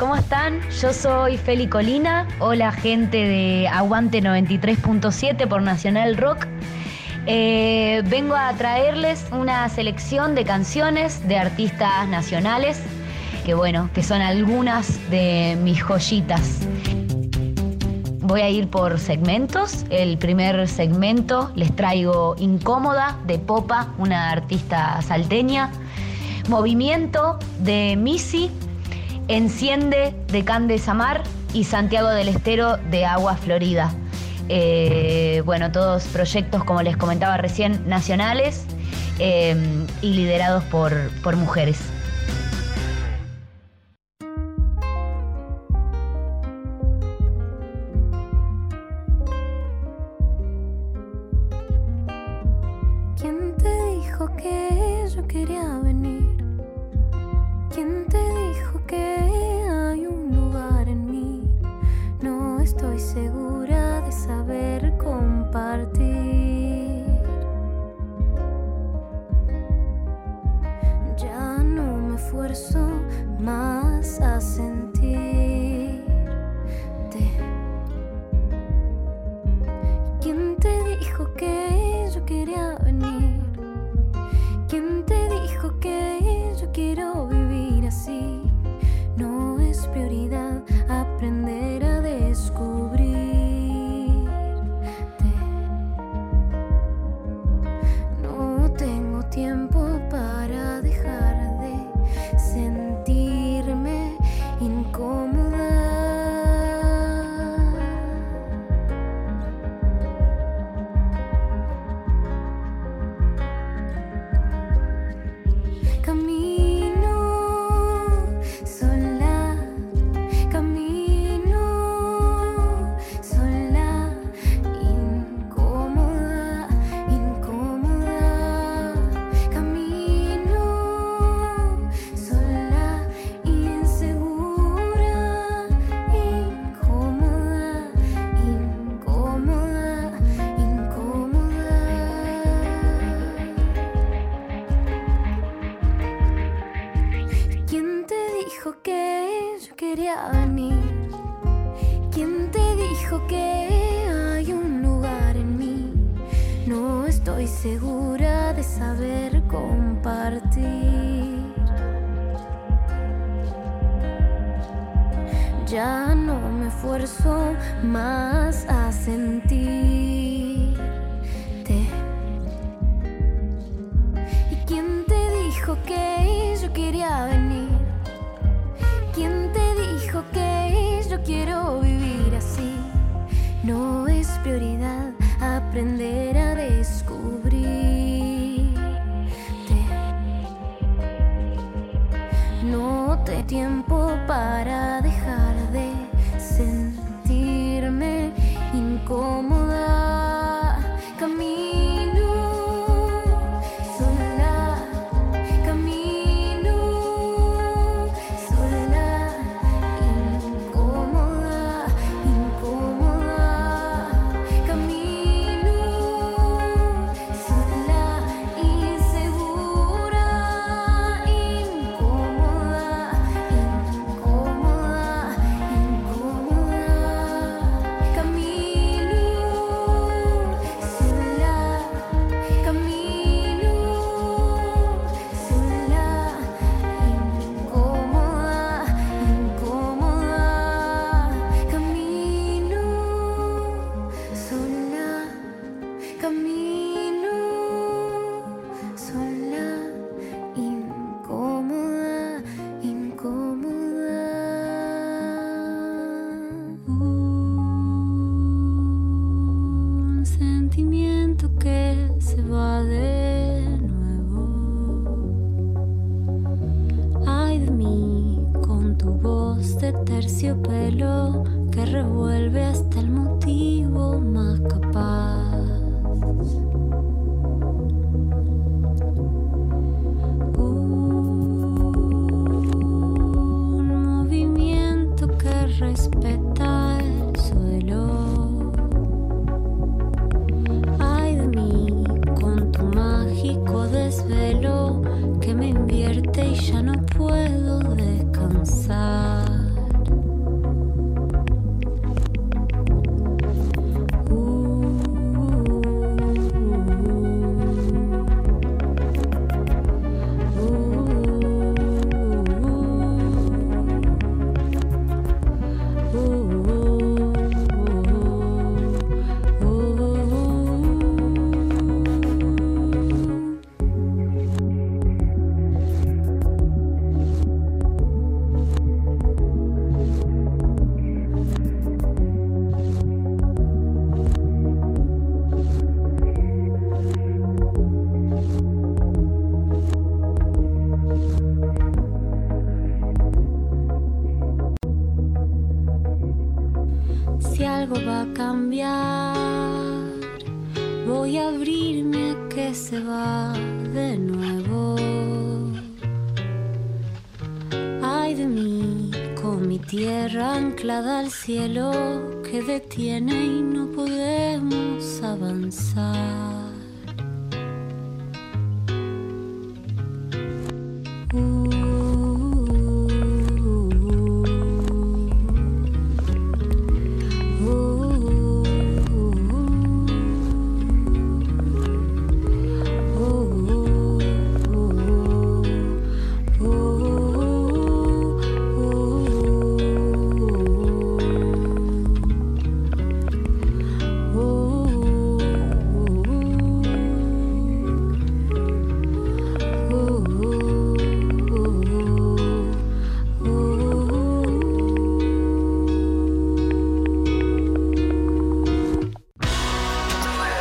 ¿cómo están? Yo soy Feli Colina, hola gente de Aguante 93.7 por Nacional Rock. Eh, vengo a traerles una selección de canciones de artistas nacionales, que bueno, que son algunas de mis joyitas. Voy a ir por segmentos. El primer segmento les traigo Incómoda de Popa, una artista salteña. Movimiento de Missy, Enciende de Can de Samar y Santiago del Estero de Agua Florida. Eh, bueno, todos proyectos, como les comentaba recién, nacionales eh, y liderados por, por mujeres.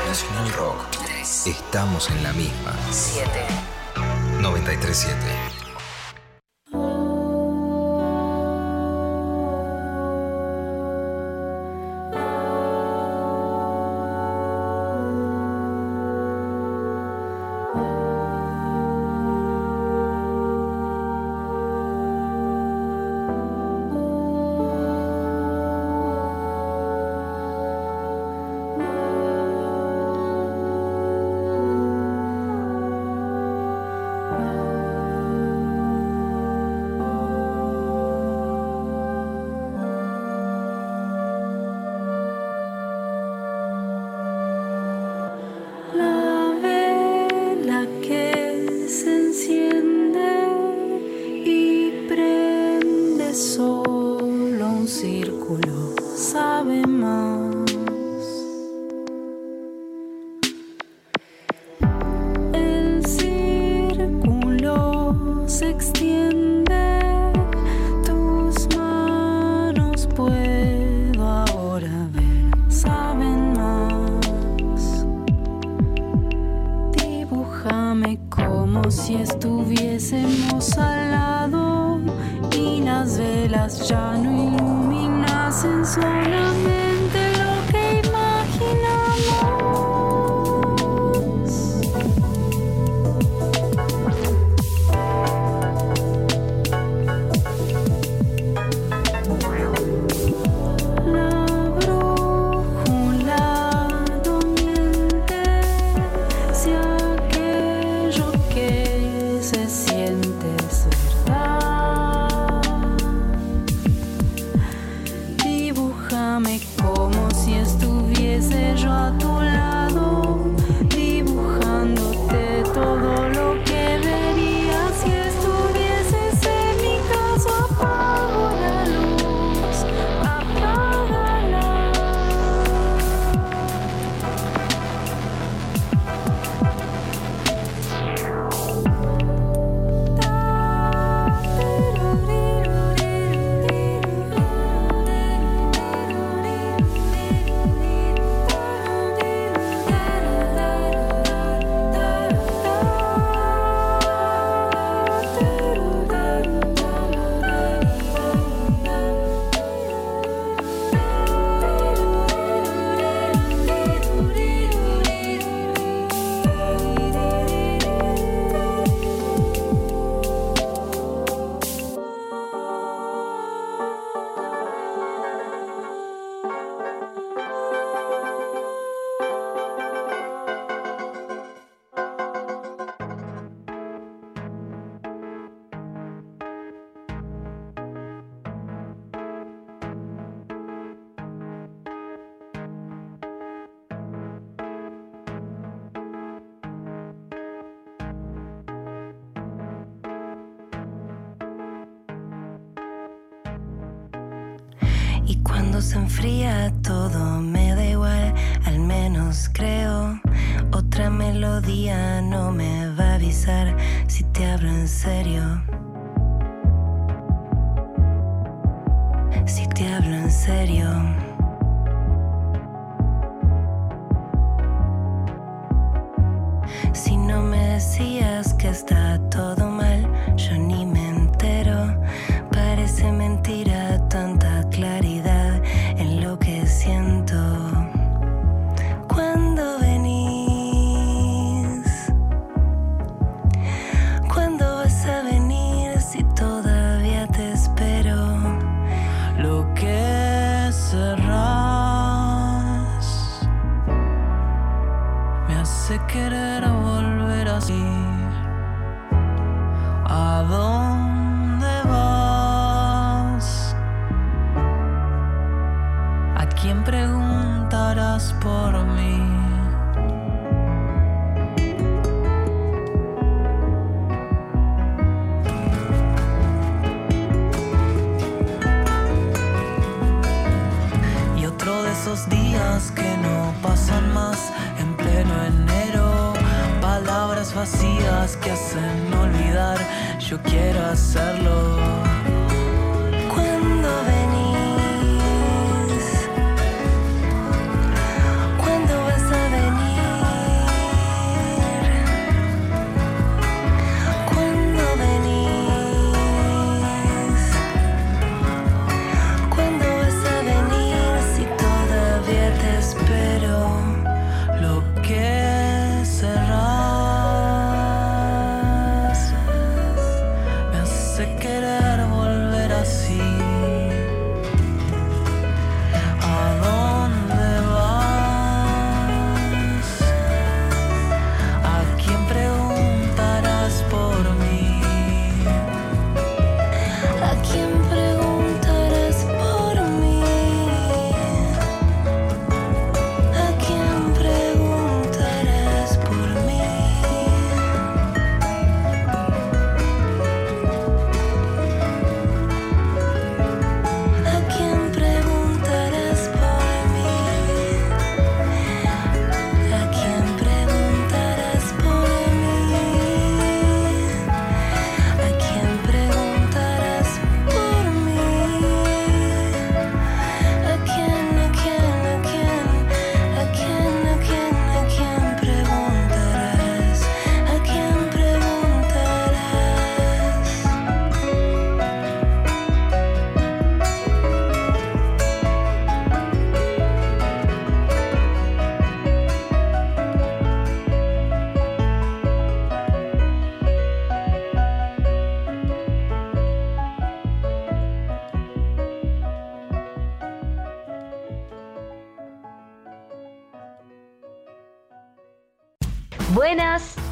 Nacional Rock. Estamos en la misma. 7. 937. Creo. Otra melodía no me va a avisar si te hablo en serio. Si te hablo en serio. Si no me decías que está todo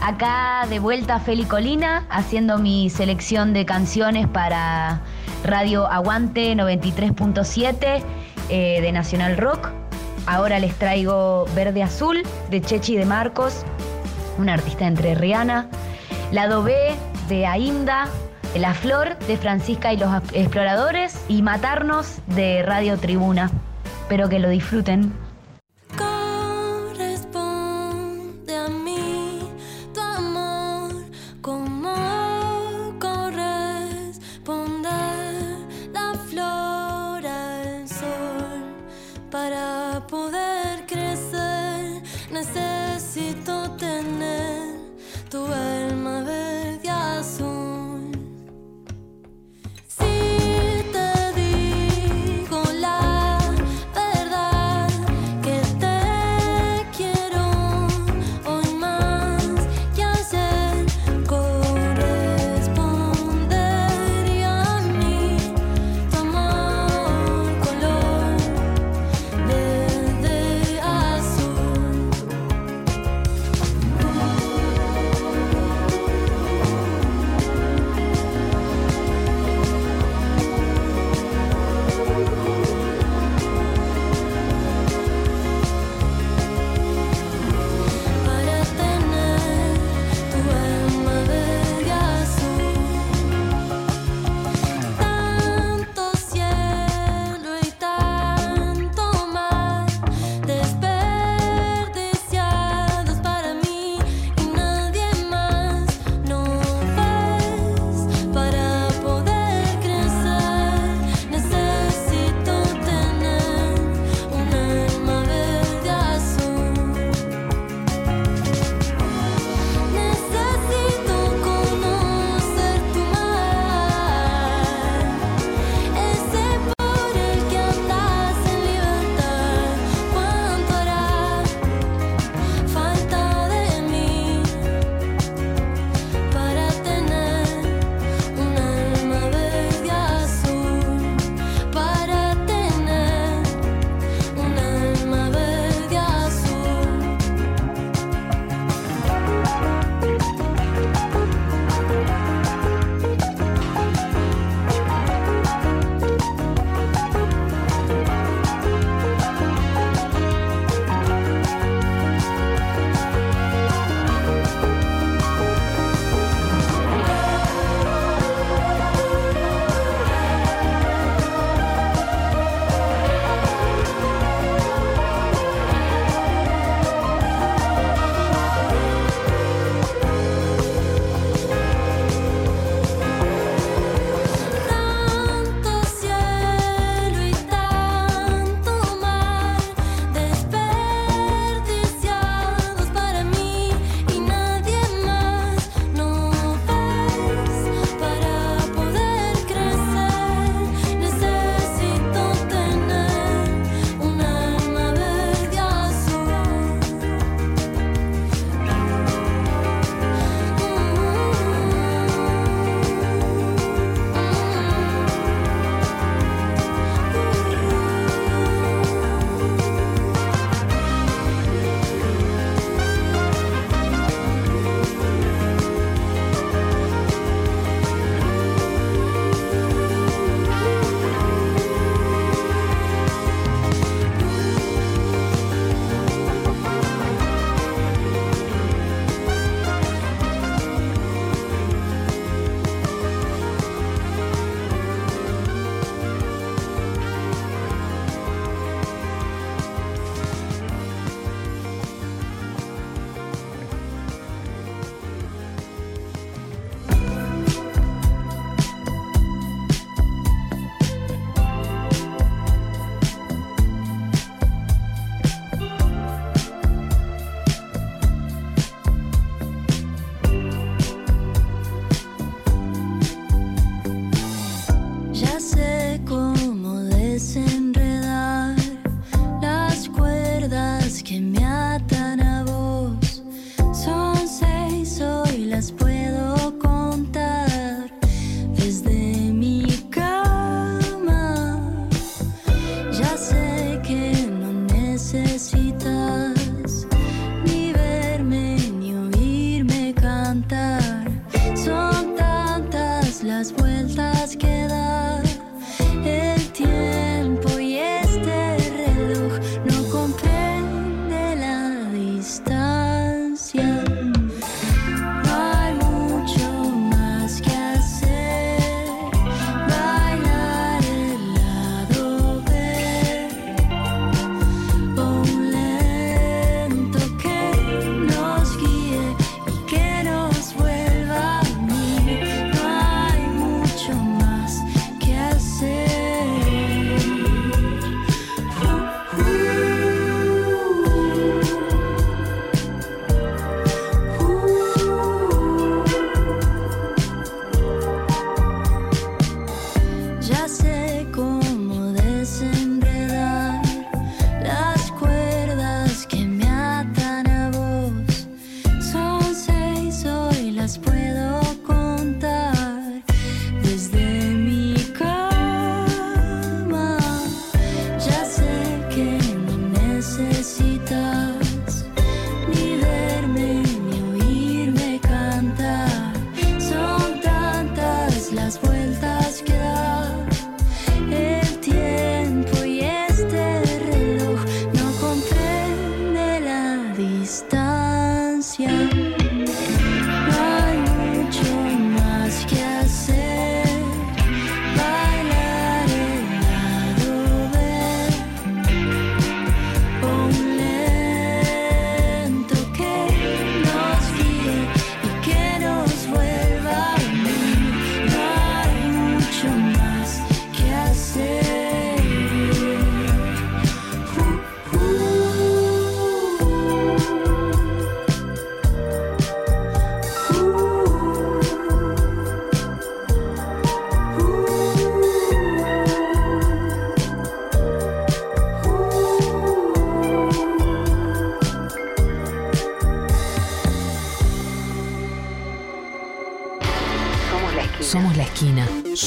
Acá de vuelta Feli Colina haciendo mi selección de canciones para Radio Aguante 93.7 eh, de Nacional Rock. Ahora les traigo Verde Azul de Chechi de Marcos, una artista entre Rihanna. Lado B de Ainda, La Flor de Francisca y los Exploradores y Matarnos de Radio Tribuna. Espero que lo disfruten.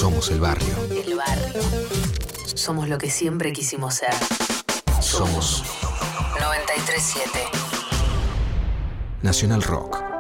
Somos el barrio. El barrio. Somos lo que siempre quisimos ser. Somos 937. Nacional Rock.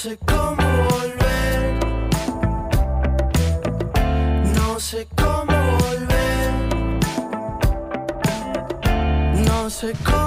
No sé cómo volver. No sé cómo volver. No sé cómo.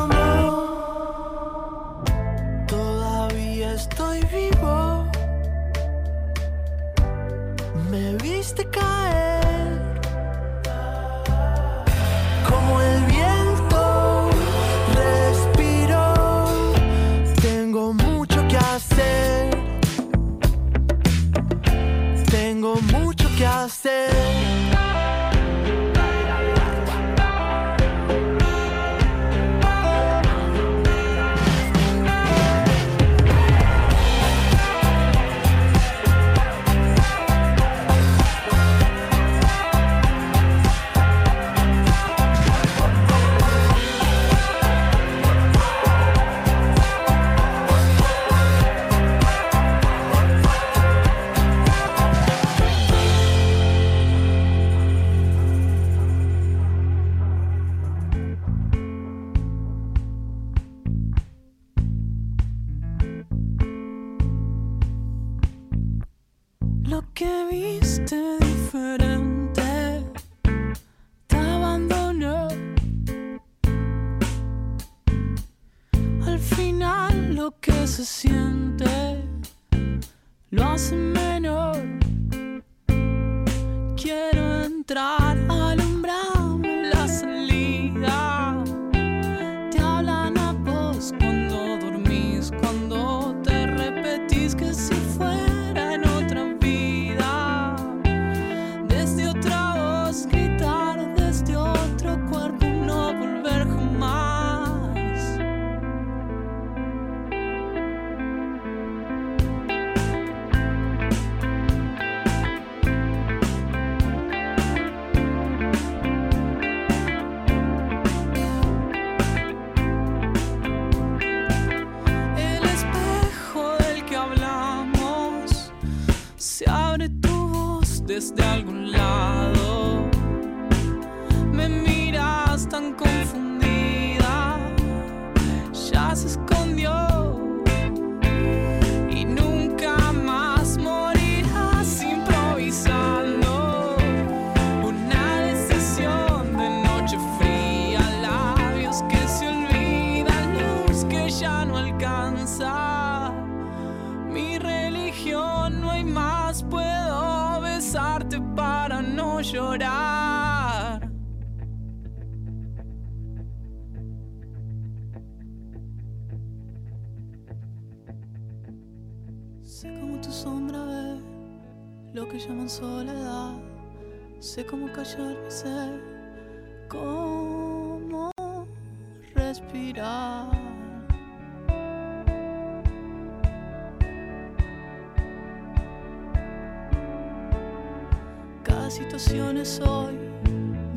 Hoy.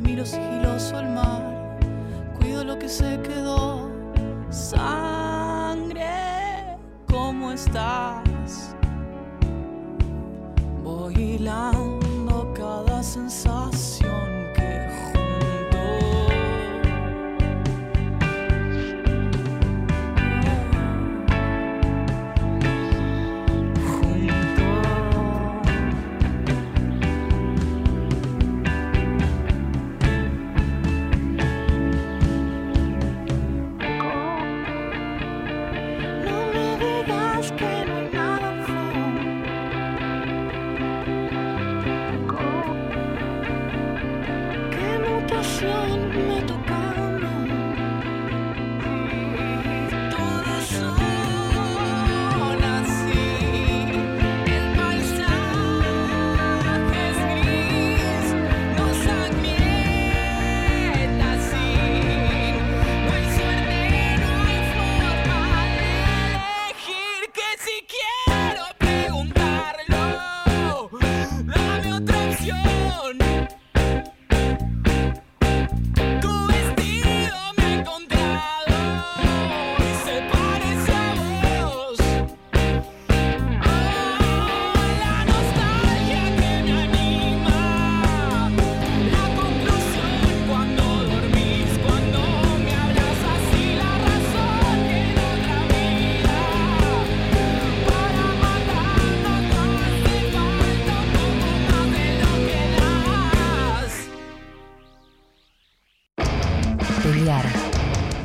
Miro sigiloso el mar, cuido lo que se quedó. Sangre, ¿cómo estás? Voy hilando cada sensación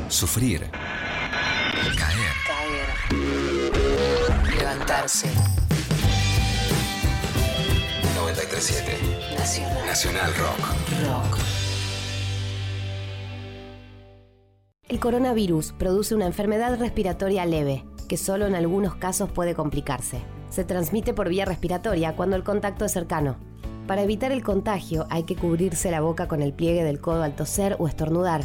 Sufrir. Caer. Caer. Levantarse. 937. Nacional. Nacional Rock. Rock. El coronavirus produce una enfermedad respiratoria leve, que solo en algunos casos puede complicarse. Se transmite por vía respiratoria cuando el contacto es cercano. Para evitar el contagio hay que cubrirse la boca con el pliegue del codo al toser o estornudar,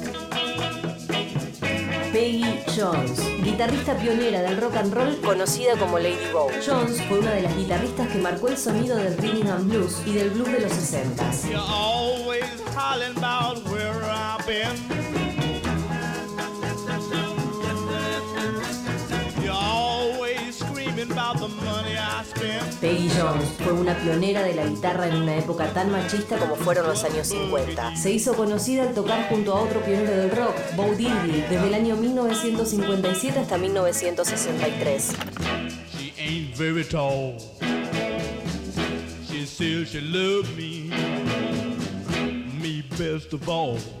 Peggy Jones, guitarrista pionera del rock and roll conocida como Lady Bow. Jones fue una de las guitarristas que marcó el sonido del rhythm and blues y del blues de los 60s. Peggy Jones fue una pionera de la guitarra en una época tan machista como fueron los años 50. Se hizo conocida al tocar junto a otro pionero del rock, Bo Diddley, desde el año 1957 hasta 1963. She ain't very tall. She me, me best of all.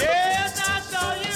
Yeah, that's all you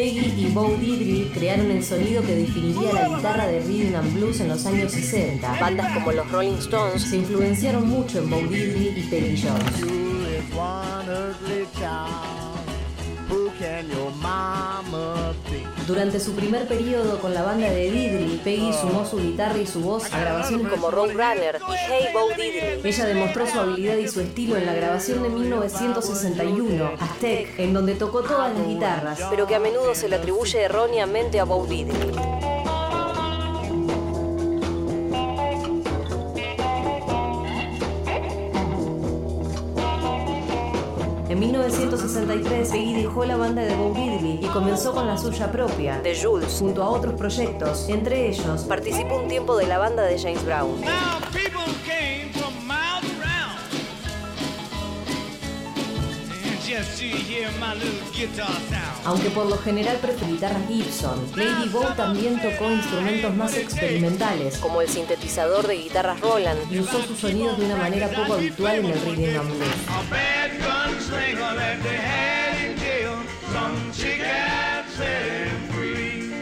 Peggy y Bo Diddley crearon el sonido que definiría la guitarra de rhythm and blues en los años 60. Bandas como los Rolling Stones se influenciaron mucho en Bo Diddley y Peggy Jones. Durante su primer periodo con la banda de Diddley, Peggy sumó su guitarra y su voz a grabaciones como Roadrunner y Hey Bo Diddley. Ella demostró su habilidad y su estilo en la grabación de 1961, Aztec, en donde tocó todas las guitarras, pero que a menudo se le atribuye erróneamente a Bo Diddley. 1963, Peggy dejó la banda de Bo Diddley y comenzó con la suya propia, The Jules, junto a otros proyectos. Entre ellos, participó un tiempo de la banda de James Brown. Aunque por lo general prefiere guitarras Gibson, Lady Bo también tocó instrumentos más experimentales, como el sintetizador de guitarras Roland, y usó sus sonidos de una manera poco habitual en el rhythm and blues. Set him free.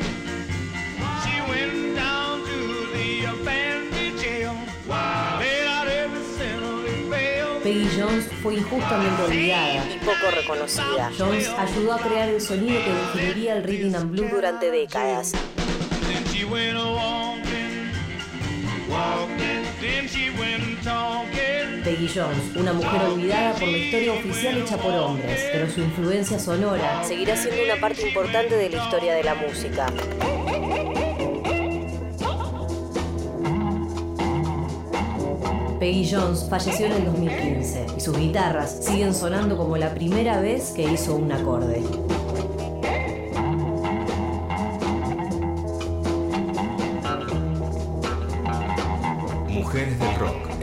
She went down to the abandoned jail. Paid out every cent of his bail. Peggy Jones fue injustamente olvidada y poco reconocida. Jones ayudó a crear el sonido que definiría el rhythm and blues durante décadas. Then she went a walking, walking. Then she went talking. Peggy Jones, una mujer olvidada por la historia oficial hecha por hombres, pero su influencia sonora seguirá siendo una parte importante de la historia de la música. Peggy Jones falleció en el 2015 y sus guitarras siguen sonando como la primera vez que hizo un acorde. Mujeres del Rock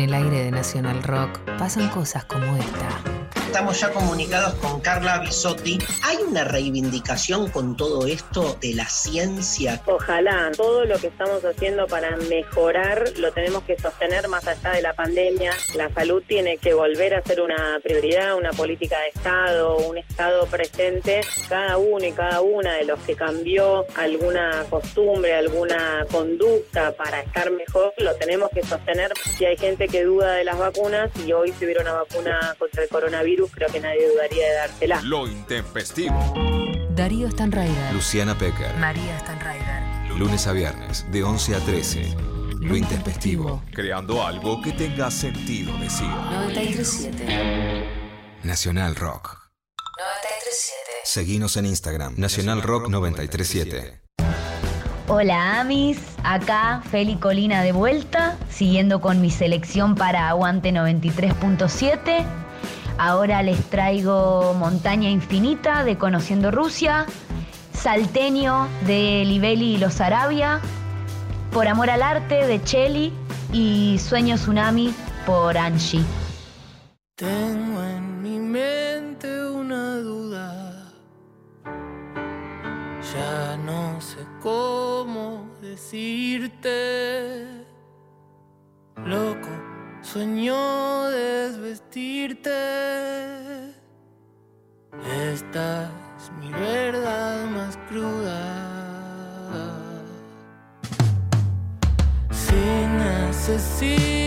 En el aire de Nacional Rock pasan cosas como esta. Estamos ya comunicados con Carla Bisotti. ¿Hay una reivindicación con todo esto de la ciencia? Ojalá todo lo que estamos haciendo para mejorar lo tenemos que sostener más allá de la pandemia. La salud tiene que volver a ser una prioridad, una política de Estado, un Estado presente. Cada uno y cada una de los que cambió alguna costumbre, alguna conducta para estar mejor, lo tenemos que sostener. Si hay gente que duda de las vacunas y hoy si hubiera una vacuna contra el coronavirus, creo que nadie dudaría de dársela. Lo intempestivo. Darío Stanraider. Luciana Pecker. María Stanraider. Lunes a viernes, de 11 a 13. Lo intempestivo. Creando algo que tenga sentido, decía. 937. Nacional Rock. 937. Seguinos en Instagram. Nacional Rock 937. Hola Amis, acá Feli Colina de vuelta, siguiendo con mi selección para Aguante 93.7. Ahora les traigo Montaña Infinita de Conociendo Rusia, Salteño de Libeli y los Arabia, Por Amor al Arte de Cheli y Sueño Tsunami por Angie. Tengo en mi mente una duda. Ya no sé cómo decirte. Loco, sueño desvestirte. Esta es mi verdad más cruda. Si necesitas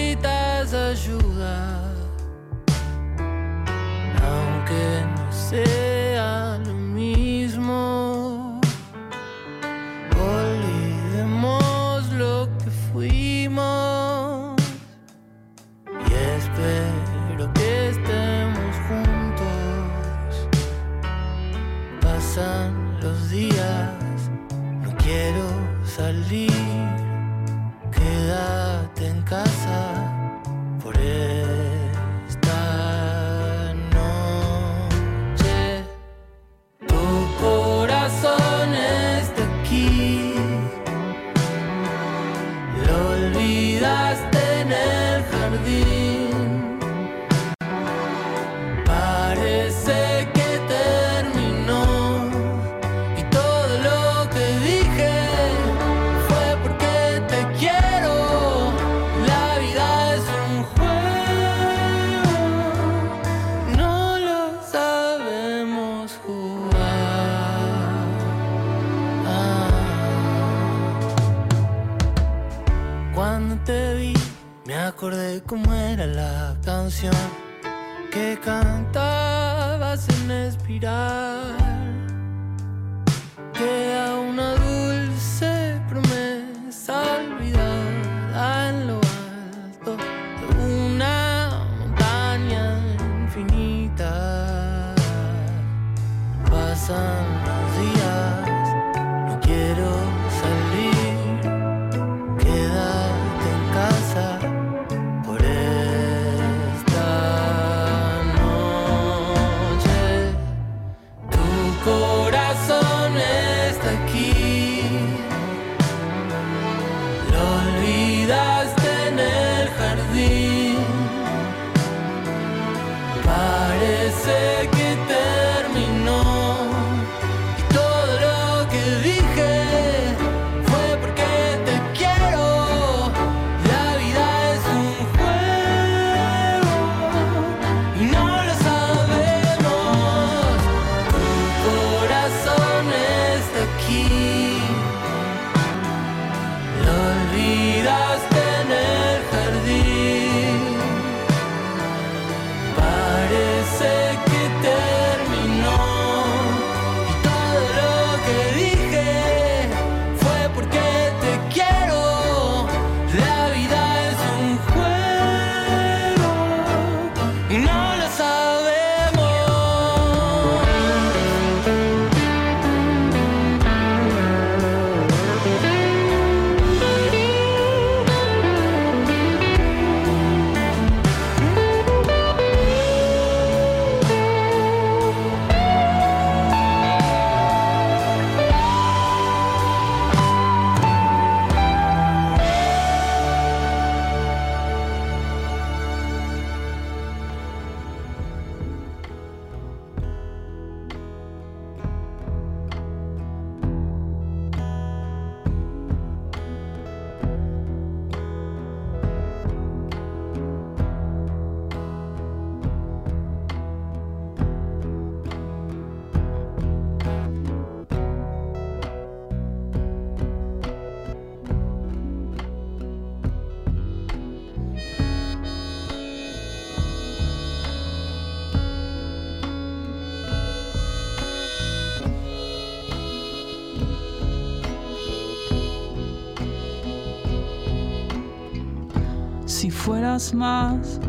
más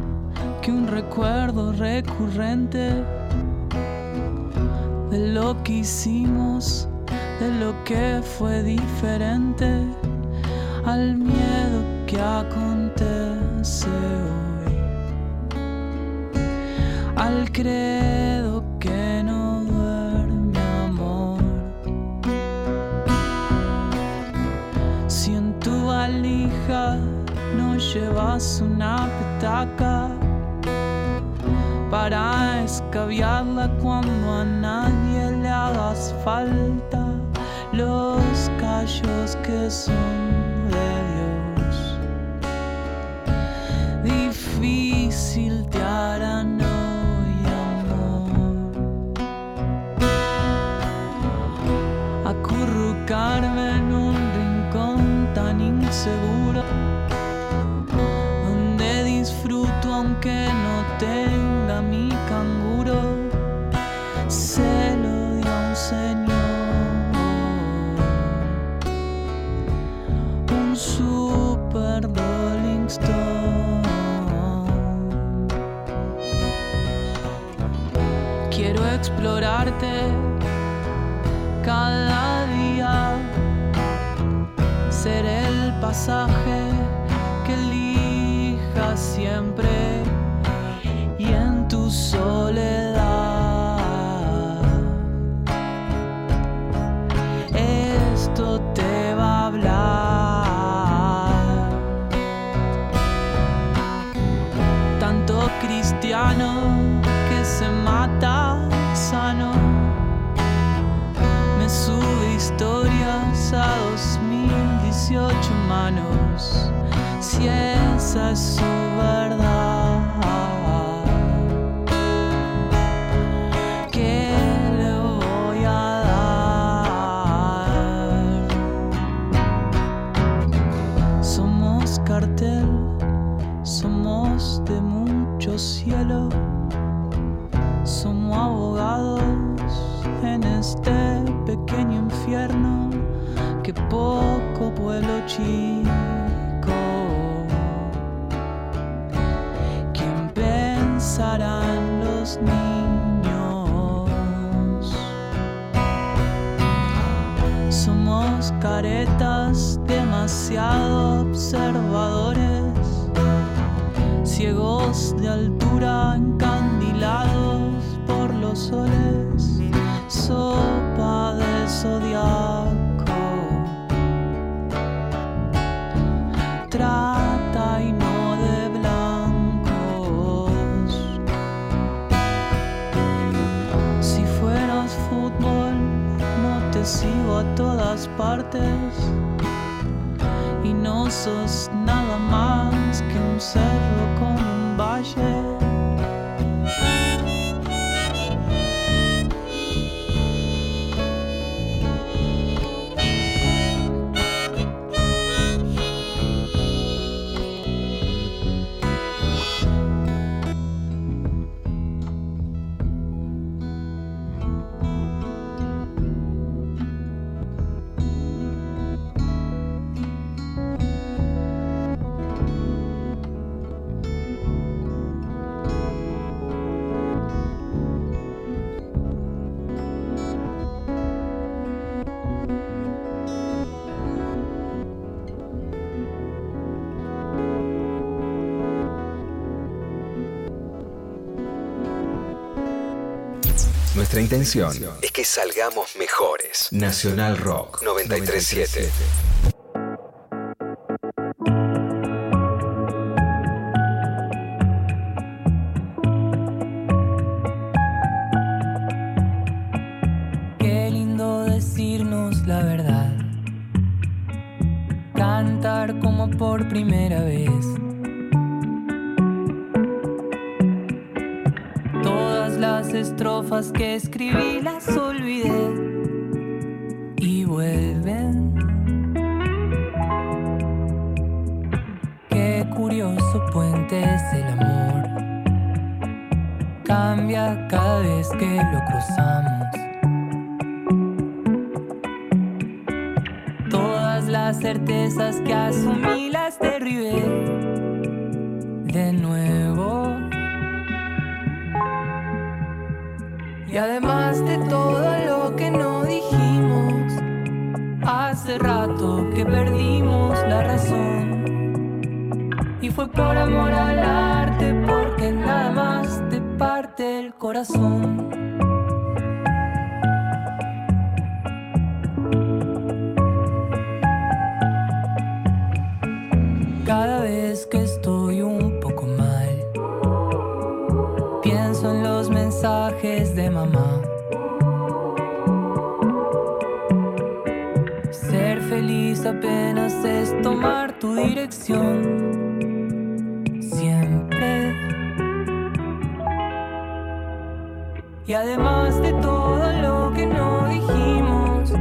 que un recuerdo recurrente de lo que hicimos, de lo que fue diferente al miedo que acontece hoy, al credo que no duerme amor. Si en tu valija no llevas un para escabiarla cuando a nadie le hagas falta los callos que son demasiado observadores, ciegos de altura, encandilados por los soles, sopa de zodiaco. Partes. Y no sos nada más que un cerro con un valle. Nuestra intención es que salgamos mejores. Nacional Rock 937. Qué lindo decirnos la verdad. Cantar como por primera vez. Estrofas que escribí las olvidé y vuelven. Qué curioso puente es el amor. Cambia cada vez que lo cruzamos. Todas las certezas que asumí Y además de todo lo que no dijimos, hace rato que perdimos la razón. Y fue por amor al arte, porque nada más te parte el corazón. Siempre. Y además de todo lo que no dijimos,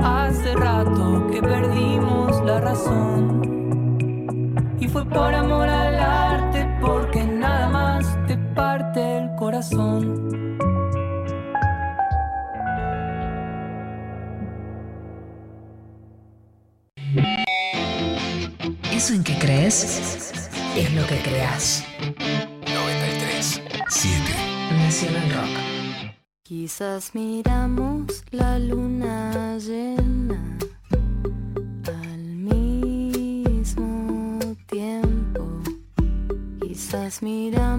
hace rato que perdimos la razón. Y fue por amor al arte, porque nada más te parte el corazón. Eso en que crees es lo que creas. 93 7. Nacional Rock. Quizás miramos la luna llena al mismo tiempo. Quizás miramos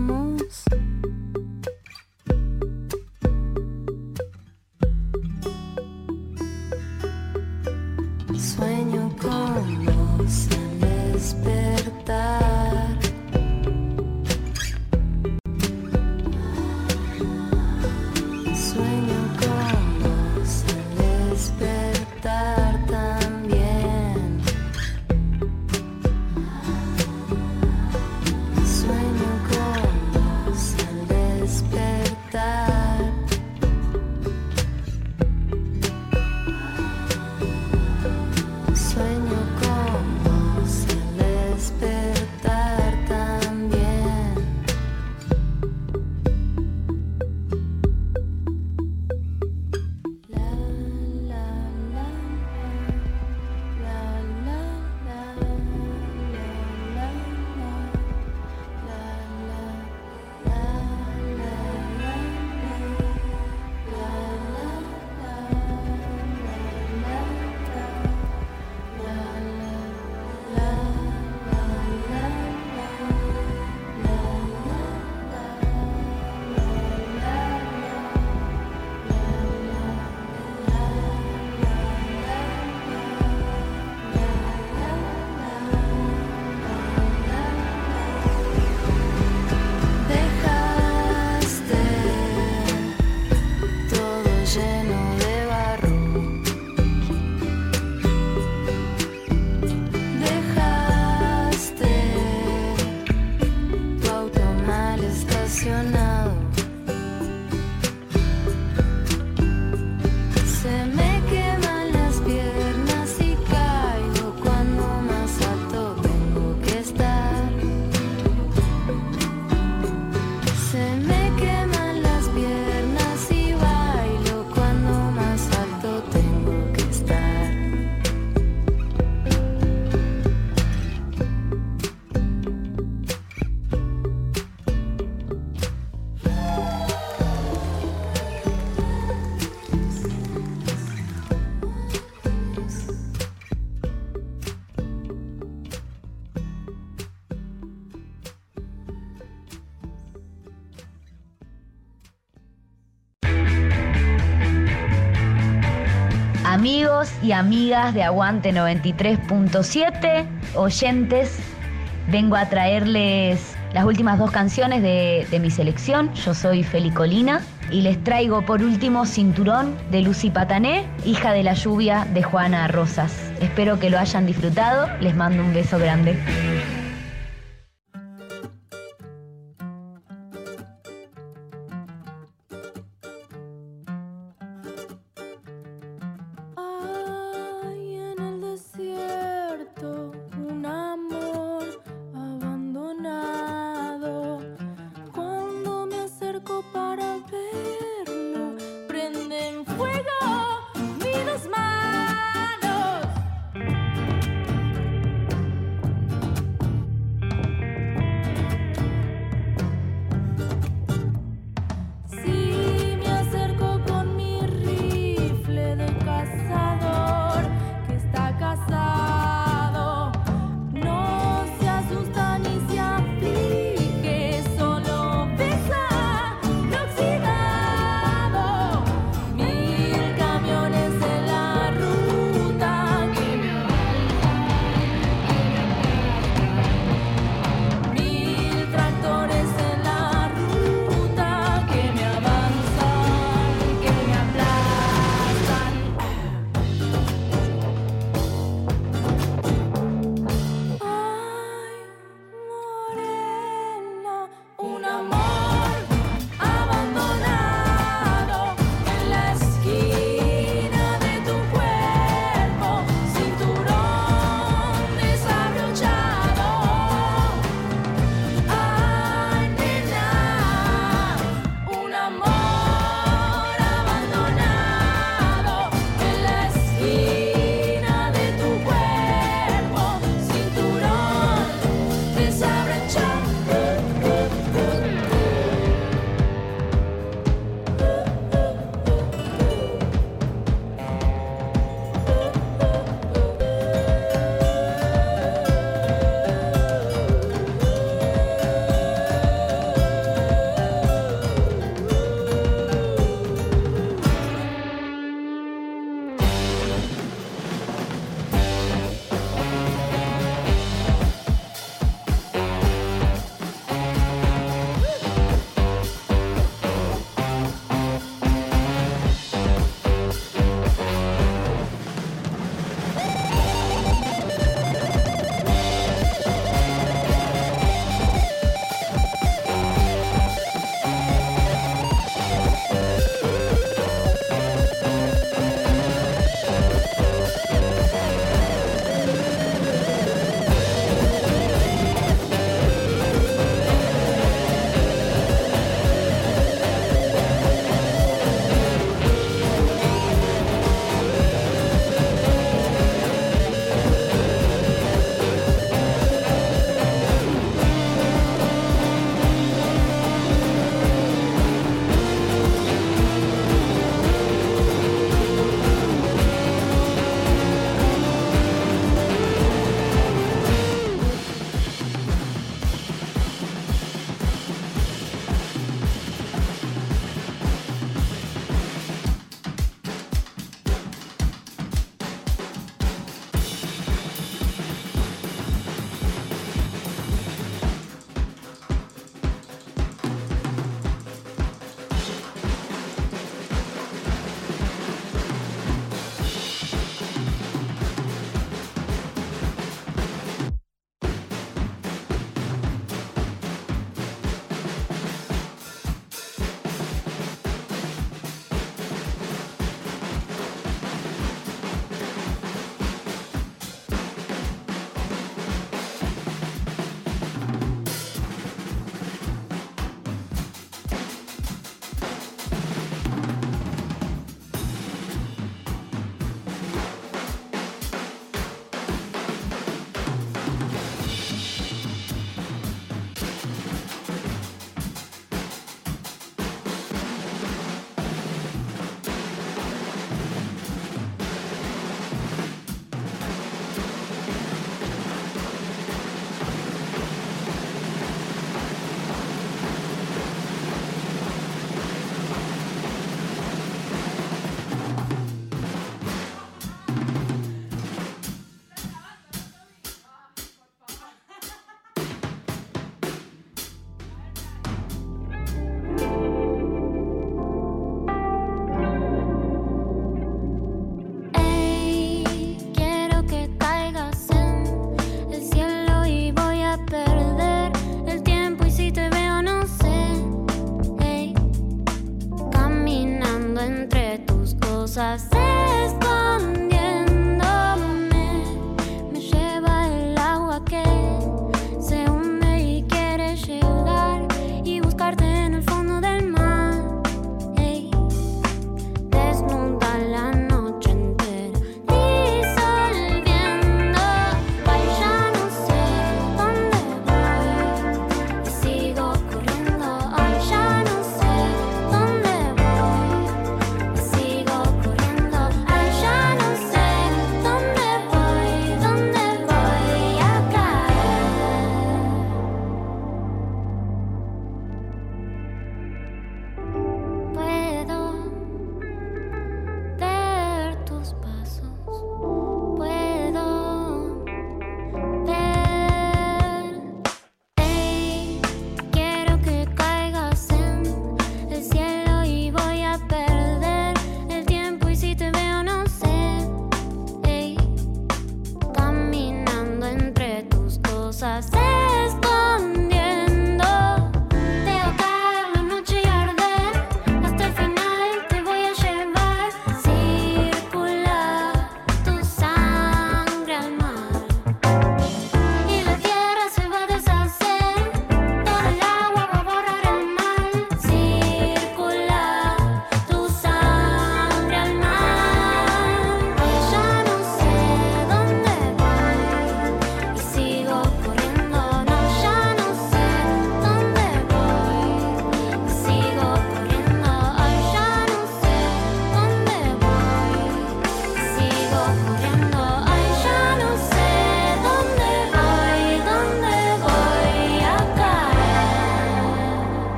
y amigas de Aguante 93.7, oyentes, vengo a traerles las últimas dos canciones de, de mi selección. Yo soy Felicolina y les traigo por último Cinturón de Lucy Patané, hija de la lluvia de Juana Rosas. Espero que lo hayan disfrutado. Les mando un beso grande.